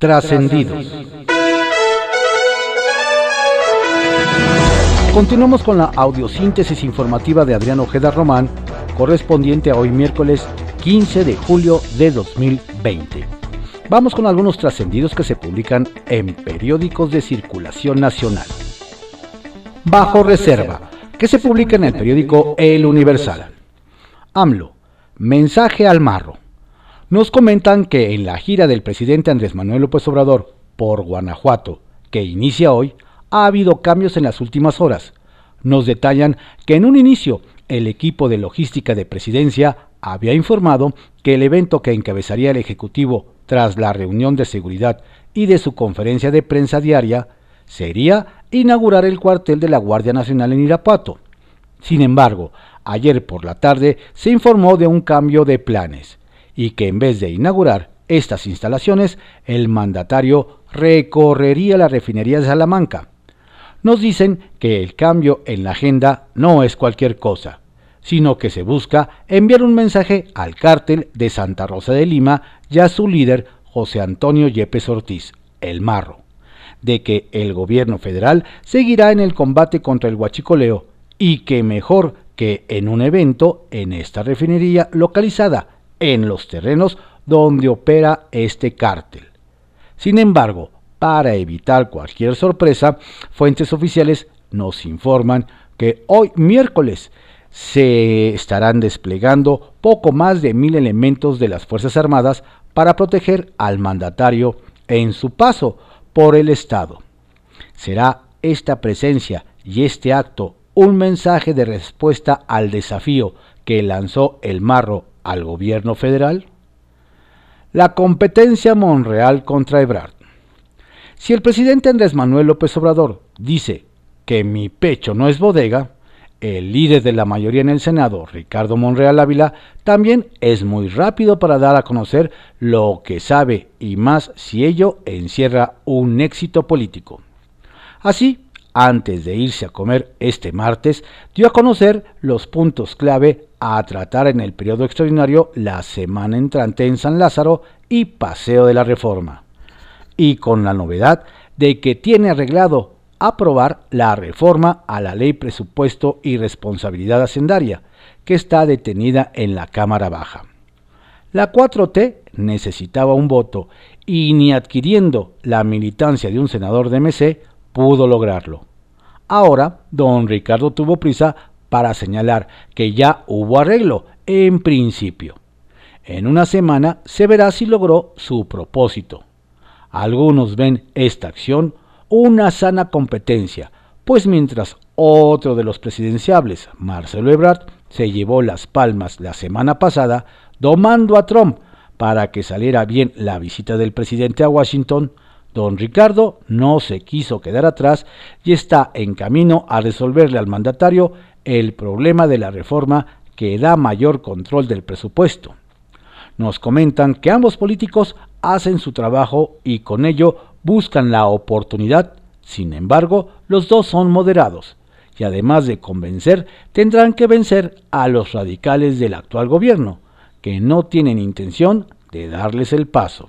Trascendidos. Continuamos con la audiosíntesis informativa de Adrián Ojeda Román, correspondiente a hoy miércoles 15 de julio de 2020. Vamos con algunos trascendidos que se publican en periódicos de circulación nacional. Bajo reserva, que se publica en el periódico El Universal. AMLO, mensaje al marro. Nos comentan que en la gira del presidente Andrés Manuel López Obrador por Guanajuato, que inicia hoy, ha habido cambios en las últimas horas. Nos detallan que en un inicio el equipo de logística de presidencia había informado que el evento que encabezaría el Ejecutivo tras la reunión de seguridad y de su conferencia de prensa diaria sería inaugurar el cuartel de la Guardia Nacional en Irapuato. Sin embargo, ayer por la tarde se informó de un cambio de planes y que en vez de inaugurar estas instalaciones, el mandatario recorrería la refinería de Salamanca. Nos dicen que el cambio en la agenda no es cualquier cosa, sino que se busca enviar un mensaje al cártel de Santa Rosa de Lima y a su líder José Antonio Yepes Ortiz, el Marro, de que el gobierno federal seguirá en el combate contra el huachicoleo y que mejor que en un evento en esta refinería localizada en los terrenos donde opera este cártel. Sin embargo, para evitar cualquier sorpresa, fuentes oficiales nos informan que hoy miércoles se estarán desplegando poco más de mil elementos de las Fuerzas Armadas para proteger al mandatario en su paso por el Estado. ¿Será esta presencia y este acto un mensaje de respuesta al desafío que lanzó el Marro al gobierno federal? La competencia Monreal contra Ebrard. Si el presidente Andrés Manuel López Obrador dice que mi pecho no es bodega, el líder de la mayoría en el Senado, Ricardo Monreal Ávila, también es muy rápido para dar a conocer lo que sabe y más si ello encierra un éxito político. Así, antes de irse a comer este martes, dio a conocer los puntos clave a tratar en el periodo extraordinario la semana entrante en San Lázaro y Paseo de la Reforma. Y con la novedad de que tiene arreglado aprobar la reforma a la Ley Presupuesto y Responsabilidad Hacendaria, que está detenida en la Cámara Baja. La 4T necesitaba un voto y ni adquiriendo la militancia de un senador de MC pudo lograrlo. Ahora, don Ricardo tuvo prisa para señalar que ya hubo arreglo, en principio. En una semana se verá si logró su propósito. Algunos ven esta acción una sana competencia, pues mientras otro de los presidenciables, Marcelo Ebrard, se llevó las palmas la semana pasada, domando a Trump para que saliera bien la visita del presidente a Washington, Don Ricardo no se quiso quedar atrás y está en camino a resolverle al mandatario el problema de la reforma que da mayor control del presupuesto. Nos comentan que ambos políticos hacen su trabajo y con ello buscan la oportunidad, sin embargo, los dos son moderados y además de convencer, tendrán que vencer a los radicales del actual gobierno, que no tienen intención de darles el paso.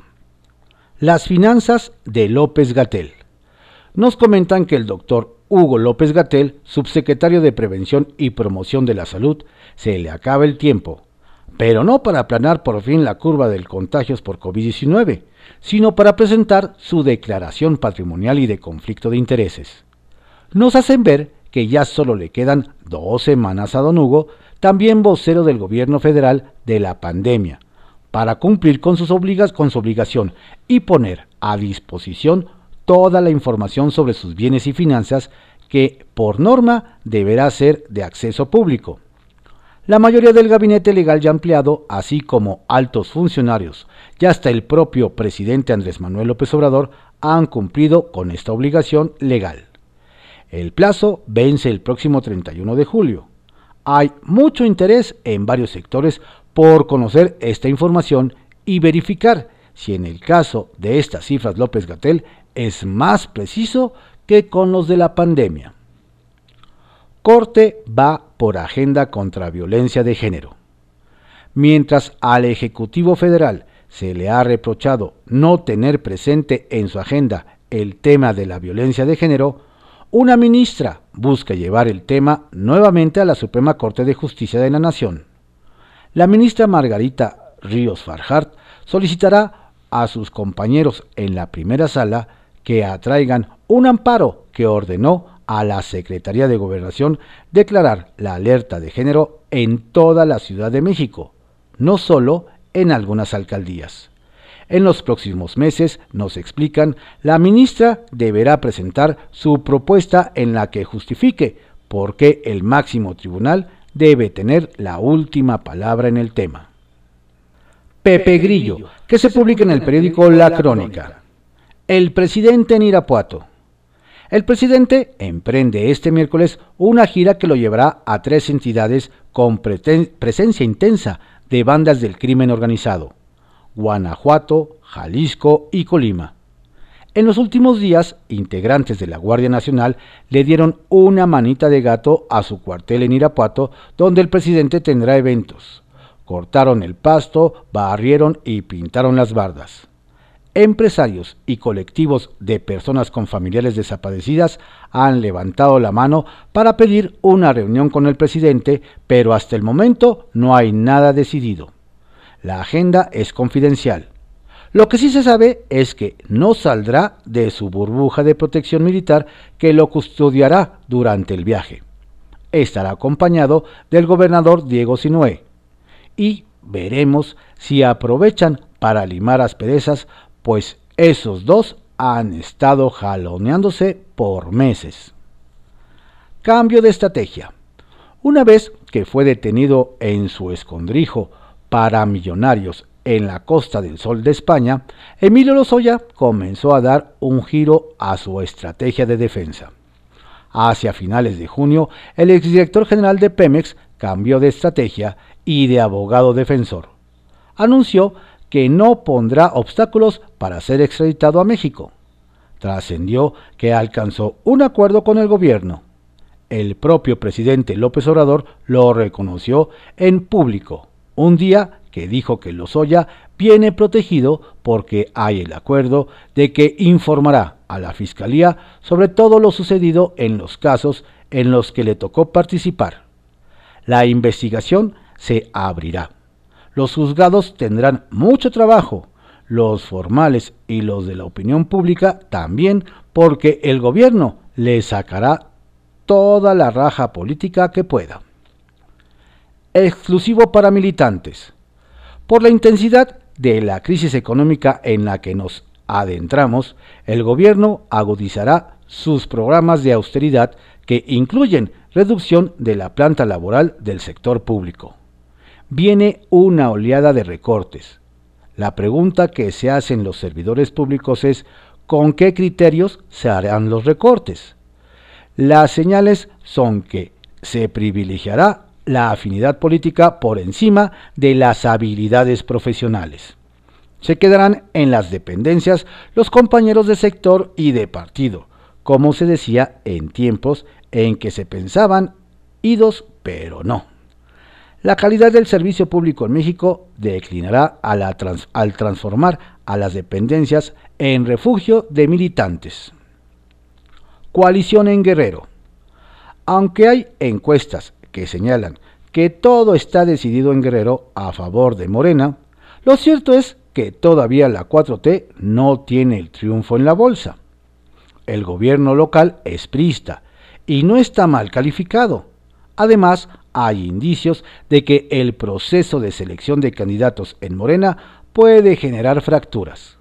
Las finanzas de López Gatel. Nos comentan que el doctor Hugo López Gatel, subsecretario de Prevención y Promoción de la Salud, se le acaba el tiempo, pero no para aplanar por fin la curva de contagios por COVID-19, sino para presentar su declaración patrimonial y de conflicto de intereses. Nos hacen ver que ya solo le quedan dos semanas a don Hugo, también vocero del gobierno federal de la pandemia, para cumplir con, sus obligas, con su obligación y poner a disposición toda la información sobre sus bienes y finanzas que por norma deberá ser de acceso público. La mayoría del gabinete legal ya ampliado, así como altos funcionarios y hasta el propio presidente Andrés Manuel López Obrador, han cumplido con esta obligación legal. El plazo vence el próximo 31 de julio. Hay mucho interés en varios sectores por conocer esta información y verificar si en el caso de estas cifras López Gatel es más preciso que con los de la pandemia. Corte va por agenda contra violencia de género. Mientras al Ejecutivo Federal se le ha reprochado no tener presente en su agenda el tema de la violencia de género, una ministra busca llevar el tema nuevamente a la Suprema Corte de Justicia de la Nación. La ministra Margarita Ríos Farjart solicitará a sus compañeros en la primera sala que atraigan un amparo que ordenó a la Secretaría de Gobernación declarar la alerta de género en toda la Ciudad de México, no solo en algunas alcaldías. En los próximos meses, nos explican, la ministra deberá presentar su propuesta en la que justifique por qué el máximo tribunal debe tener la última palabra en el tema. Pepe Grillo, que se publica en el periódico La Crónica. El presidente en Irapuato. El presidente emprende este miércoles una gira que lo llevará a tres entidades con presencia intensa de bandas del crimen organizado, Guanajuato, Jalisco y Colima. En los últimos días, integrantes de la Guardia Nacional le dieron una manita de gato a su cuartel en Irapuato, donde el presidente tendrá eventos. Cortaron el pasto, barrieron y pintaron las bardas empresarios y colectivos de personas con familiares desaparecidas han levantado la mano para pedir una reunión con el presidente, pero hasta el momento no hay nada decidido. La agenda es confidencial. Lo que sí se sabe es que no saldrá de su burbuja de protección militar que lo custodiará durante el viaje. Estará acompañado del gobernador Diego Sinué. Y veremos si aprovechan para limar asperezas pues esos dos han estado jaloneándose por meses. Cambio de estrategia. Una vez que fue detenido en su escondrijo para millonarios en la Costa del Sol de España, Emilio Lozoya comenzó a dar un giro a su estrategia de defensa. Hacia finales de junio, el exdirector general de Pemex cambió de estrategia y de abogado defensor. Anunció que no pondrá obstáculos para ser extraditado a México. Trascendió que alcanzó un acuerdo con el gobierno. El propio presidente López Obrador lo reconoció en público, un día que dijo que Lozoya viene protegido porque hay el acuerdo de que informará a la Fiscalía sobre todo lo sucedido en los casos en los que le tocó participar. La investigación se abrirá los juzgados tendrán mucho trabajo, los formales y los de la opinión pública también, porque el gobierno le sacará toda la raja política que pueda. Exclusivo para militantes. Por la intensidad de la crisis económica en la que nos adentramos, el gobierno agudizará sus programas de austeridad que incluyen reducción de la planta laboral del sector público viene una oleada de recortes. La pregunta que se hacen los servidores públicos es ¿con qué criterios se harán los recortes? Las señales son que se privilegiará la afinidad política por encima de las habilidades profesionales. Se quedarán en las dependencias los compañeros de sector y de partido, como se decía en tiempos en que se pensaban idos pero no. La calidad del servicio público en México declinará al transformar a las dependencias en refugio de militantes. Coalición en Guerrero. Aunque hay encuestas que señalan que todo está decidido en Guerrero a favor de Morena, lo cierto es que todavía la 4T no tiene el triunfo en la bolsa. El gobierno local es prista y no está mal calificado. Además, hay indicios de que el proceso de selección de candidatos en Morena puede generar fracturas.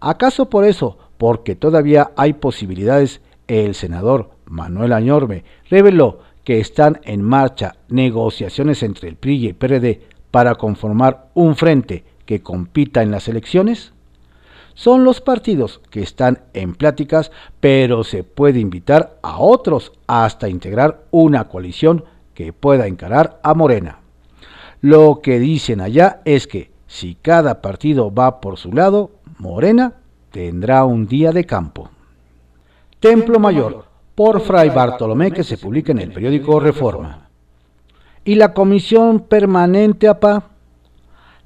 ¿Acaso por eso, porque todavía hay posibilidades, el senador Manuel Añorme reveló que están en marcha negociaciones entre el PRI y el PRD para conformar un frente que compita en las elecciones? Son los partidos que están en pláticas, pero se puede invitar a otros hasta integrar una coalición que pueda encarar a Morena. Lo que dicen allá es que si cada partido va por su lado, Morena tendrá un día de campo. Templo Mayor, por Fray Bartolomé, que se publica en el periódico Reforma. Y la Comisión Permanente APA.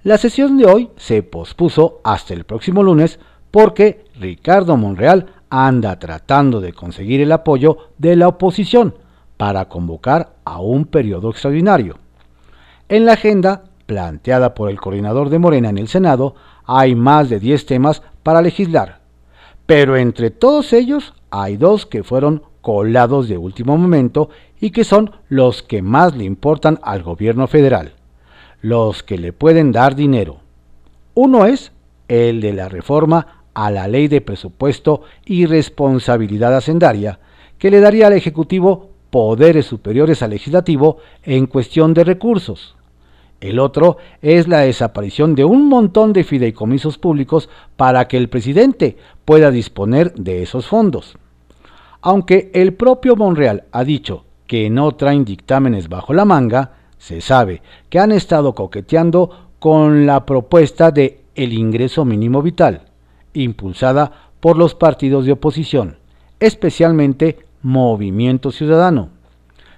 La sesión de hoy se pospuso hasta el próximo lunes porque Ricardo Monreal anda tratando de conseguir el apoyo de la oposición para convocar a un periodo extraordinario. En la agenda planteada por el coordinador de Morena en el Senado hay más de 10 temas para legislar, pero entre todos ellos hay dos que fueron colados de último momento y que son los que más le importan al gobierno federal, los que le pueden dar dinero. Uno es el de la reforma a la ley de presupuesto y responsabilidad hacendaria, que le daría al Ejecutivo poderes superiores al legislativo en cuestión de recursos. El otro es la desaparición de un montón de fideicomisos públicos para que el presidente pueda disponer de esos fondos. Aunque el propio Monreal ha dicho que no traen dictámenes bajo la manga, se sabe que han estado coqueteando con la propuesta de el ingreso mínimo vital, impulsada por los partidos de oposición, especialmente Movimiento Ciudadano.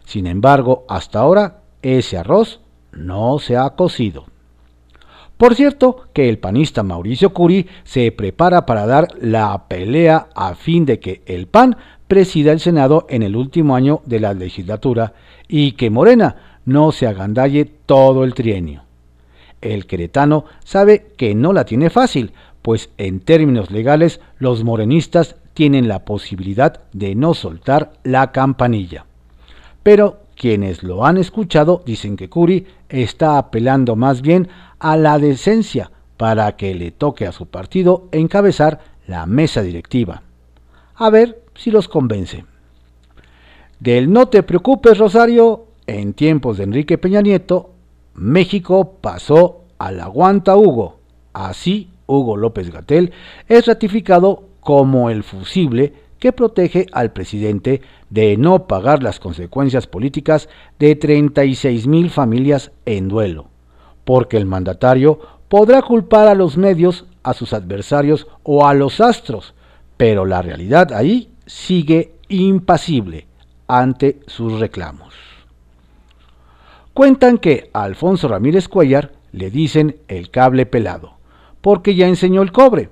Sin embargo, hasta ahora ese arroz no se ha cocido. Por cierto, que el panista Mauricio Curi se prepara para dar la pelea a fin de que el PAN presida el Senado en el último año de la legislatura y que Morena no se agandalle todo el trienio. El queretano sabe que no la tiene fácil, pues en términos legales los morenistas tienen la posibilidad de no soltar la campanilla. Pero quienes lo han escuchado dicen que Curi está apelando más bien a la decencia para que le toque a su partido encabezar la mesa directiva. A ver si los convence. Del no te preocupes, Rosario, en tiempos de Enrique Peña Nieto, México pasó al aguanta Hugo. Así Hugo López Gatel, es ratificado como el fusible que protege al presidente de no pagar las consecuencias políticas de 36 mil familias en duelo, porque el mandatario podrá culpar a los medios, a sus adversarios o a los astros, pero la realidad ahí sigue impasible ante sus reclamos. Cuentan que a Alfonso Ramírez Cuellar le dicen el cable pelado porque ya enseñó el cobre.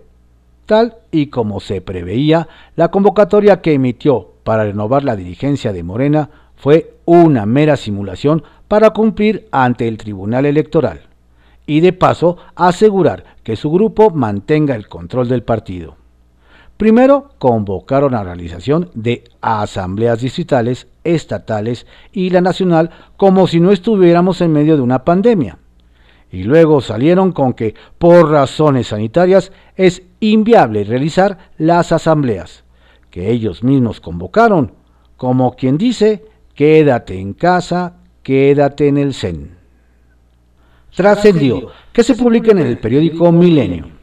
Tal y como se preveía, la convocatoria que emitió para renovar la dirigencia de Morena fue una mera simulación para cumplir ante el Tribunal Electoral y de paso asegurar que su grupo mantenga el control del partido. Primero convocaron a realización de asambleas distritales, estatales y la nacional como si no estuviéramos en medio de una pandemia y luego salieron con que por razones sanitarias es inviable realizar las asambleas, que ellos mismos convocaron, como quien dice, quédate en casa, quédate en el CEN. Trascendió que se publica en el periódico Milenio.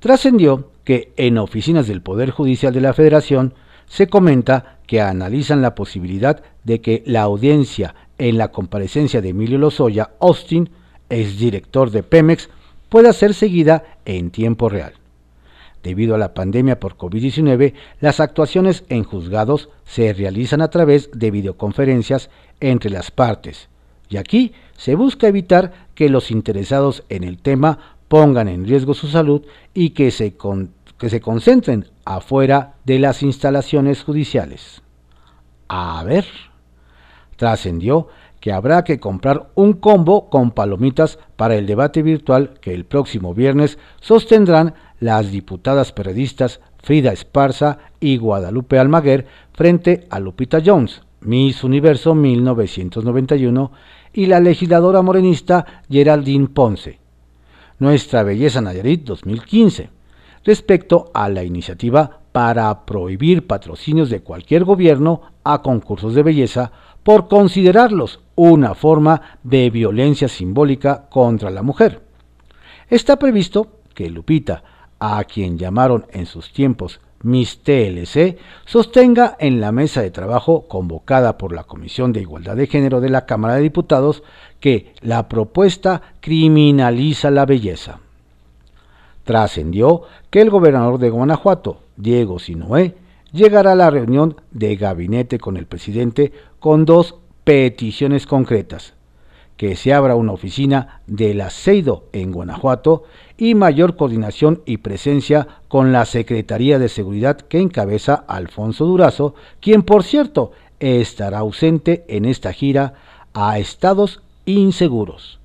Trascendió que en oficinas del Poder Judicial de la Federación se comenta que analizan la posibilidad de que la audiencia en la comparecencia de Emilio Lozoya Austin director de Pemex, pueda ser seguida en tiempo real. Debido a la pandemia por COVID-19, las actuaciones en juzgados se realizan a través de videoconferencias entre las partes, y aquí se busca evitar que los interesados en el tema pongan en riesgo su salud y que se, que se concentren afuera de las instalaciones judiciales. A ver, trascendió que habrá que comprar un combo con palomitas para el debate virtual que el próximo viernes sostendrán las diputadas periodistas Frida Esparza y Guadalupe Almaguer frente a Lupita Jones, Miss Universo 1991, y la legisladora morenista Geraldine Ponce, Nuestra Belleza Nayarit 2015, respecto a la iniciativa para prohibir patrocinios de cualquier gobierno a concursos de belleza por considerarlos una forma de violencia simbólica contra la mujer. Está previsto que Lupita, a quien llamaron en sus tiempos Miss TLC, sostenga en la mesa de trabajo convocada por la Comisión de Igualdad de Género de la Cámara de Diputados que la propuesta criminaliza la belleza. Trascendió que el gobernador de Guanajuato, Diego Sinoé, llegará a la reunión de gabinete con el presidente con dos peticiones concretas, que se abra una oficina del aceido en Guanajuato y mayor coordinación y presencia con la Secretaría de Seguridad que encabeza Alfonso Durazo, quien por cierto estará ausente en esta gira a estados inseguros.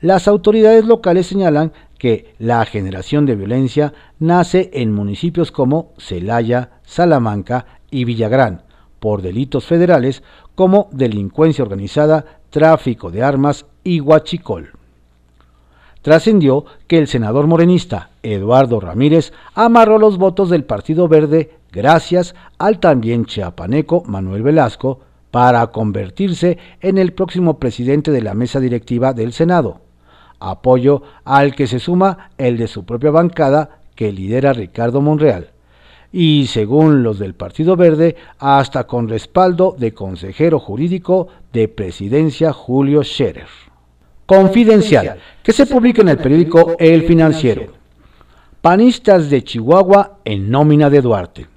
Las autoridades locales señalan que la generación de violencia nace en municipios como Celaya, Salamanca y Villagrán, por delitos federales como delincuencia organizada, tráfico de armas y huachicol. Trascendió que el senador morenista Eduardo Ramírez amarró los votos del Partido Verde gracias al también chiapaneco Manuel Velasco para convertirse en el próximo presidente de la mesa directiva del Senado, apoyo al que se suma el de su propia bancada que lidera Ricardo Monreal, y según los del Partido Verde, hasta con respaldo de consejero jurídico de presidencia Julio Scherer confidencial que se publica en el periódico El Financiero. Panistas de Chihuahua en nómina de Duarte.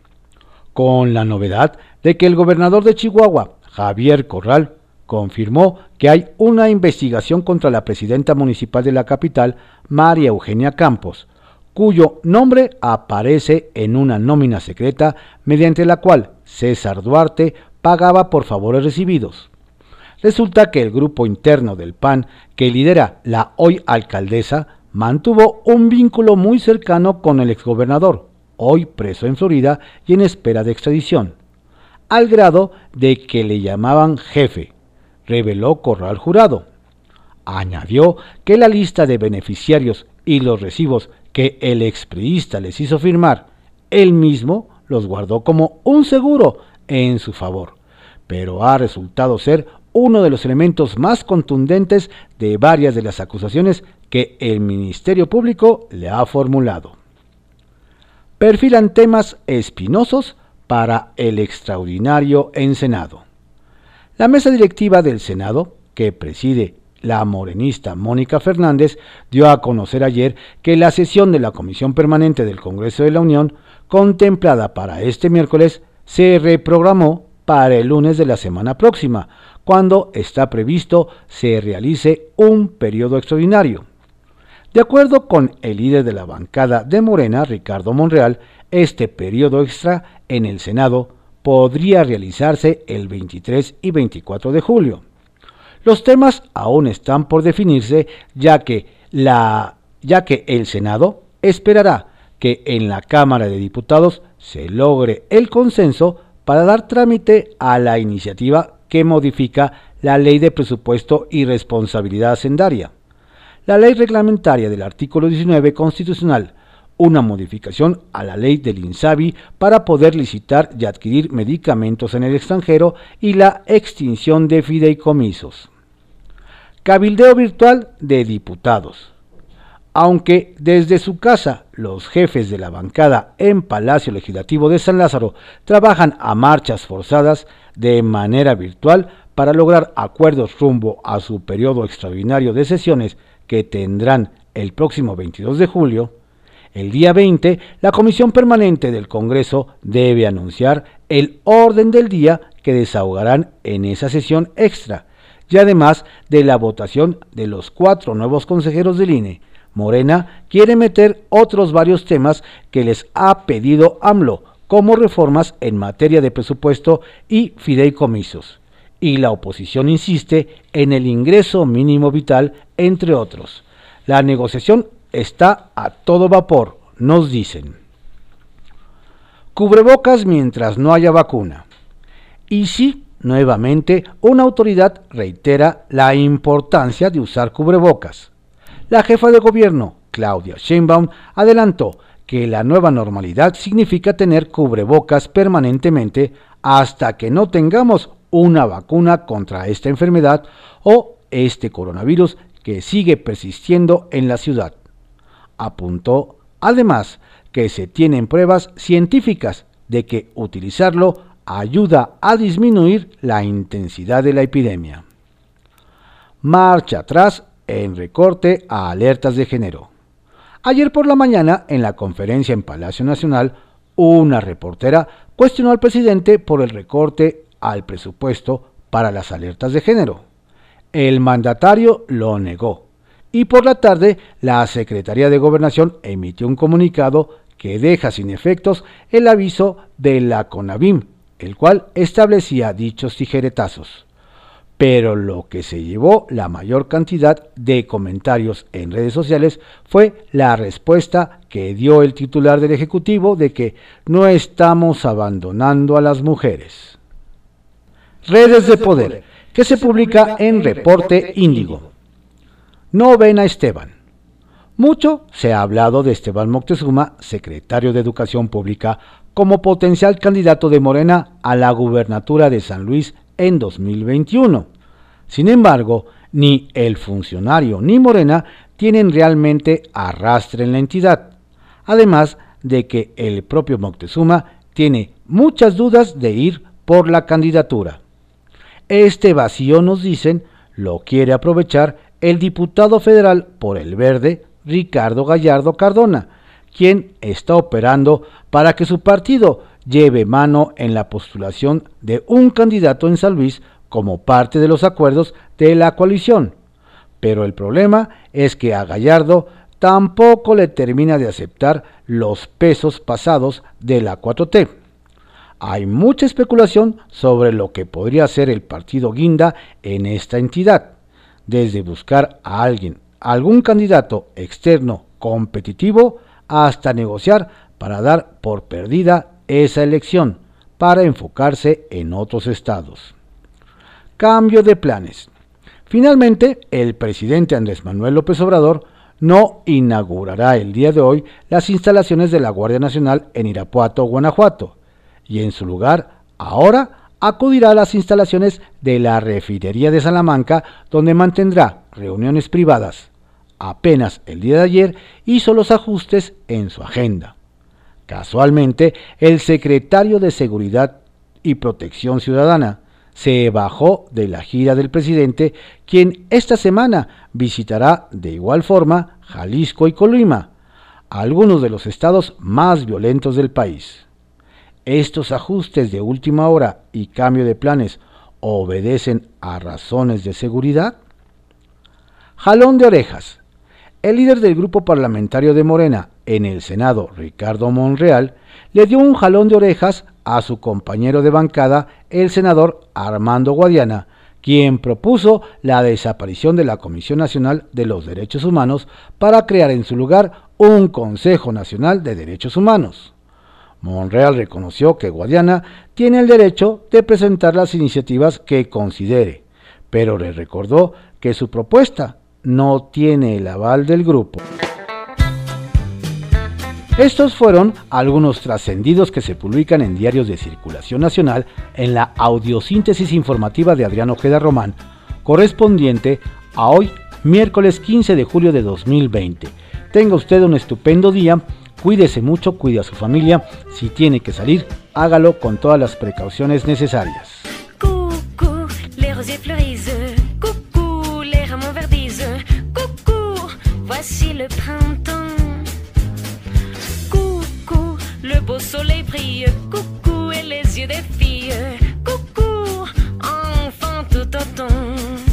Con la novedad de que el gobernador de Chihuahua, Javier Corral, confirmó que hay una investigación contra la presidenta municipal de la capital, María Eugenia Campos, cuyo nombre aparece en una nómina secreta mediante la cual César Duarte pagaba por favores recibidos. Resulta que el grupo interno del PAN que lidera la hoy alcaldesa mantuvo un vínculo muy cercano con el exgobernador, hoy preso en Florida y en espera de extradición, al grado de que le llamaban jefe, reveló Corral Jurado. Añadió que la lista de beneficiarios y los recibos que el expriista les hizo firmar, él mismo los guardó como un seguro en su favor, pero ha resultado ser uno de los elementos más contundentes de varias de las acusaciones que el Ministerio Público le ha formulado. Perfilan temas espinosos para el extraordinario en Senado. La mesa directiva del Senado, que preside la morenista Mónica Fernández, dio a conocer ayer que la sesión de la Comisión Permanente del Congreso de la Unión, contemplada para este miércoles, se reprogramó para el lunes de la semana próxima, cuando está previsto se realice un periodo extraordinario. De acuerdo con el líder de la bancada de Morena, Ricardo Monreal, este periodo extra en el Senado podría realizarse el 23 y 24 de julio. Los temas aún están por definirse ya que, el Senado esperará que en la Cámara de Diputados se logre el consenso para dar trámite a la iniciativa que modifica la Ley de Presupuesto y Responsabilidad Hacendaria, la Ley Reglamentaria del artículo 19 constitucional, una modificación a la ley del INSABI para poder licitar y adquirir medicamentos en el extranjero y la extinción de fideicomisos. Cabildeo virtual de diputados. Aunque desde su casa los jefes de la bancada en Palacio Legislativo de San Lázaro trabajan a marchas forzadas, de manera virtual para lograr acuerdos rumbo a su periodo extraordinario de sesiones que tendrán el próximo 22 de julio, el día 20 la Comisión Permanente del Congreso debe anunciar el orden del día que desahogarán en esa sesión extra y además de la votación de los cuatro nuevos consejeros del INE. Morena quiere meter otros varios temas que les ha pedido AMLO, como reformas en materia de presupuesto y fideicomisos. Y la oposición insiste en el ingreso mínimo vital, entre otros. La negociación está a todo vapor, nos dicen. Cubrebocas mientras no haya vacuna. Y sí, nuevamente, una autoridad reitera la importancia de usar cubrebocas. La jefa de gobierno, Claudia Sheinbaum, adelantó que la nueva normalidad significa tener cubrebocas permanentemente hasta que no tengamos una vacuna contra esta enfermedad o este coronavirus que sigue persistiendo en la ciudad. Apuntó además que se tienen pruebas científicas de que utilizarlo ayuda a disminuir la intensidad de la epidemia. Marcha atrás en recorte a alertas de género. Ayer por la mañana, en la conferencia en Palacio Nacional, una reportera cuestionó al presidente por el recorte al presupuesto para las alertas de género. el mandatario lo negó y por la tarde la Secretaría de Gobernación emitió un comunicado que deja sin efectos el aviso de la CONAVIM, el cual establecía dichos tijeretazos. Pero lo que se llevó la mayor cantidad de comentarios en redes sociales fue la respuesta que dio el titular del Ejecutivo de que no estamos abandonando a las mujeres. Redes de Poder, que se publica en Reporte Índigo. No ven a Esteban. Mucho se ha hablado de Esteban Moctezuma, secretario de Educación Pública, como potencial candidato de Morena a la gubernatura de San Luis en 2021. Sin embargo, ni el funcionario ni Morena tienen realmente arrastre en la entidad, además de que el propio Moctezuma tiene muchas dudas de ir por la candidatura. Este vacío, nos dicen, lo quiere aprovechar el diputado federal por el verde, Ricardo Gallardo Cardona, quien está operando para que su partido lleve mano en la postulación de un candidato en San Luis como parte de los acuerdos de la coalición. Pero el problema es que a Gallardo tampoco le termina de aceptar los pesos pasados de la 4T. Hay mucha especulación sobre lo que podría ser el partido Guinda en esta entidad, desde buscar a alguien, algún candidato externo competitivo, hasta negociar para dar por perdida esa elección, para enfocarse en otros estados. Cambio de planes. Finalmente, el presidente Andrés Manuel López Obrador no inaugurará el día de hoy las instalaciones de la Guardia Nacional en Irapuato, Guanajuato, y en su lugar, ahora acudirá a las instalaciones de la refinería de Salamanca, donde mantendrá reuniones privadas. Apenas el día de ayer hizo los ajustes en su agenda. Casualmente, el secretario de Seguridad y Protección Ciudadana se bajó de la gira del presidente, quien esta semana visitará de igual forma Jalisco y Colima, algunos de los estados más violentos del país. Estos ajustes de última hora y cambio de planes obedecen a razones de seguridad. Jalón de orejas. El líder del grupo parlamentario de Morena en el Senado, Ricardo Monreal, le dio un jalón de orejas a su compañero de bancada, el senador Armando Guadiana, quien propuso la desaparición de la Comisión Nacional de los Derechos Humanos para crear en su lugar un Consejo Nacional de Derechos Humanos. Monreal reconoció que Guadiana tiene el derecho de presentar las iniciativas que considere, pero le recordó que su propuesta no tiene el aval del grupo. Estos fueron algunos trascendidos que se publican en diarios de circulación nacional en la audiosíntesis informativa de Adrián Ojeda Román, correspondiente a hoy, miércoles 15 de julio de 2020. Tenga usted un estupendo día, cuídese mucho, cuide a su familia, si tiene que salir, hágalo con todas las precauciones necesarias. Le printemps. Coucou, le beau soleil brille. Coucou, et les yeux des filles. Coucou, enfant tout autant.